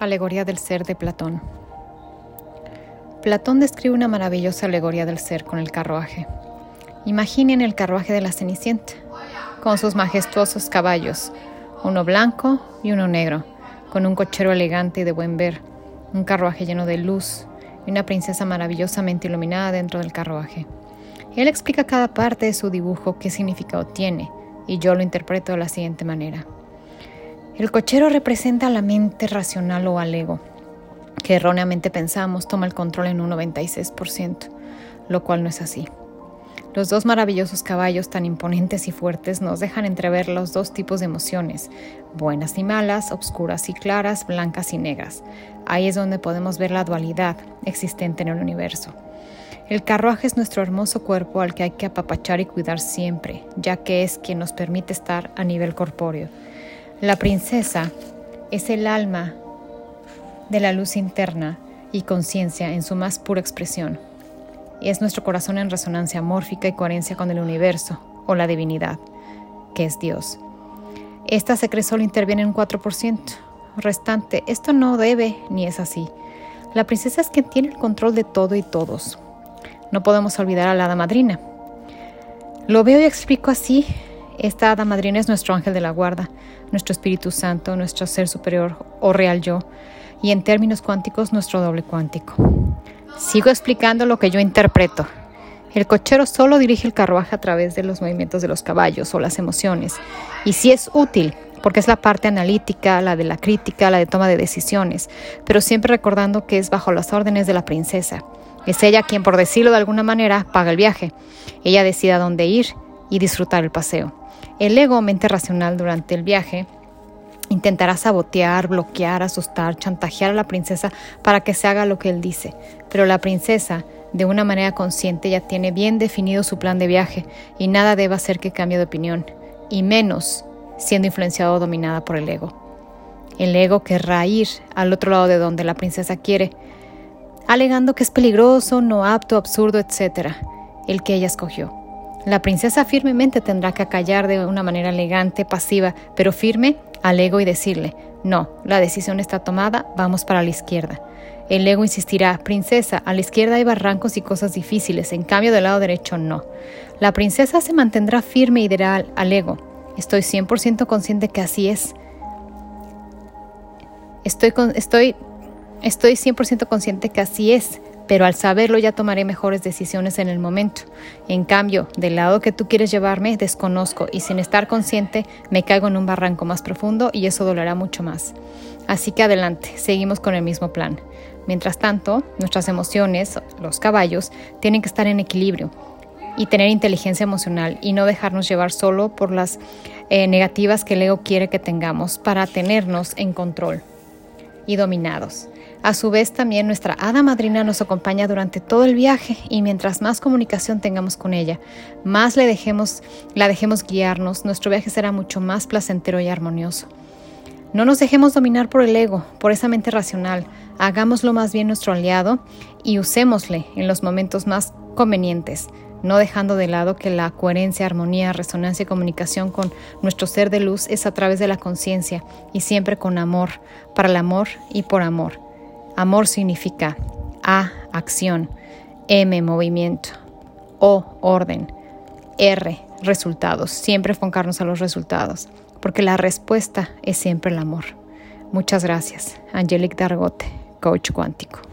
Alegoría del ser de Platón. Platón describe una maravillosa alegoría del ser con el carruaje. Imaginen el carruaje de la Cenicienta, con sus majestuosos caballos, uno blanco y uno negro, con un cochero elegante y de buen ver, un carruaje lleno de luz y una princesa maravillosamente iluminada dentro del carruaje. Él explica cada parte de su dibujo qué significado tiene, y yo lo interpreto de la siguiente manera. El cochero representa la mente racional o al ego, que erróneamente pensamos toma el control en un 96%, lo cual no es así. Los dos maravillosos caballos tan imponentes y fuertes nos dejan entrever los dos tipos de emociones, buenas y malas, obscuras y claras, blancas y negras. Ahí es donde podemos ver la dualidad existente en el universo. El carruaje es nuestro hermoso cuerpo al que hay que apapachar y cuidar siempre, ya que es quien nos permite estar a nivel corpóreo. La princesa es el alma de la luz interna y conciencia en su más pura expresión. Y es nuestro corazón en resonancia mórfica y coherencia con el universo o la divinidad, que es Dios. Esta se cree solo interviene en un 4%. Restante, esto no debe ni es así. La princesa es quien tiene el control de todo y todos. No podemos olvidar a la hada madrina. Lo veo y explico así esta hada es nuestro ángel de la guarda, nuestro Espíritu Santo, nuestro ser superior o real yo, y en términos cuánticos nuestro doble cuántico. Sigo explicando lo que yo interpreto. El cochero solo dirige el carruaje a través de los movimientos de los caballos o las emociones, y sí es útil, porque es la parte analítica, la de la crítica, la de toma de decisiones, pero siempre recordando que es bajo las órdenes de la princesa. Es ella quien, por decirlo de alguna manera, paga el viaje. Ella decide a dónde ir y disfrutar el paseo. El ego, mente racional durante el viaje, intentará sabotear, bloquear, asustar, chantajear a la princesa para que se haga lo que él dice. Pero la princesa, de una manera consciente, ya tiene bien definido su plan de viaje y nada debe hacer que cambie de opinión, y menos siendo influenciado o dominada por el ego. El ego querrá ir al otro lado de donde la princesa quiere, alegando que es peligroso, no apto, absurdo, etc., el que ella escogió. La princesa firmemente tendrá que acallar de una manera elegante, pasiva, pero firme al ego y decirle, no, la decisión está tomada, vamos para la izquierda. El ego insistirá, princesa, a la izquierda hay barrancos y cosas difíciles, en cambio del lado derecho no. La princesa se mantendrá firme y dirá al, ego, estoy 100% consciente que así es. Estoy, estoy, estoy 100% consciente que así es, pero al saberlo ya tomaré mejores decisiones en el momento. En cambio, del lado que tú quieres llevarme, desconozco y sin estar consciente me caigo en un barranco más profundo y eso dolerá mucho más. Así que adelante, seguimos con el mismo plan. Mientras tanto, nuestras emociones, los caballos, tienen que estar en equilibrio y tener inteligencia emocional y no dejarnos llevar solo por las eh, negativas que el ego quiere que tengamos para tenernos en control y dominados. A su vez, también nuestra hada madrina nos acompaña durante todo el viaje y mientras más comunicación tengamos con ella, más le dejemos, la dejemos guiarnos, nuestro viaje será mucho más placentero y armonioso. No nos dejemos dominar por el ego, por esa mente racional. Hagámoslo más bien nuestro aliado y usémosle en los momentos más convenientes, no dejando de lado que la coherencia, armonía, resonancia y comunicación con nuestro ser de luz es a través de la conciencia y siempre con amor, para el amor y por amor. Amor significa A, acción, M, movimiento, O, orden, R, resultados. Siempre enfocarnos a los resultados, porque la respuesta es siempre el amor. Muchas gracias. Angelique Dargote, coach cuántico.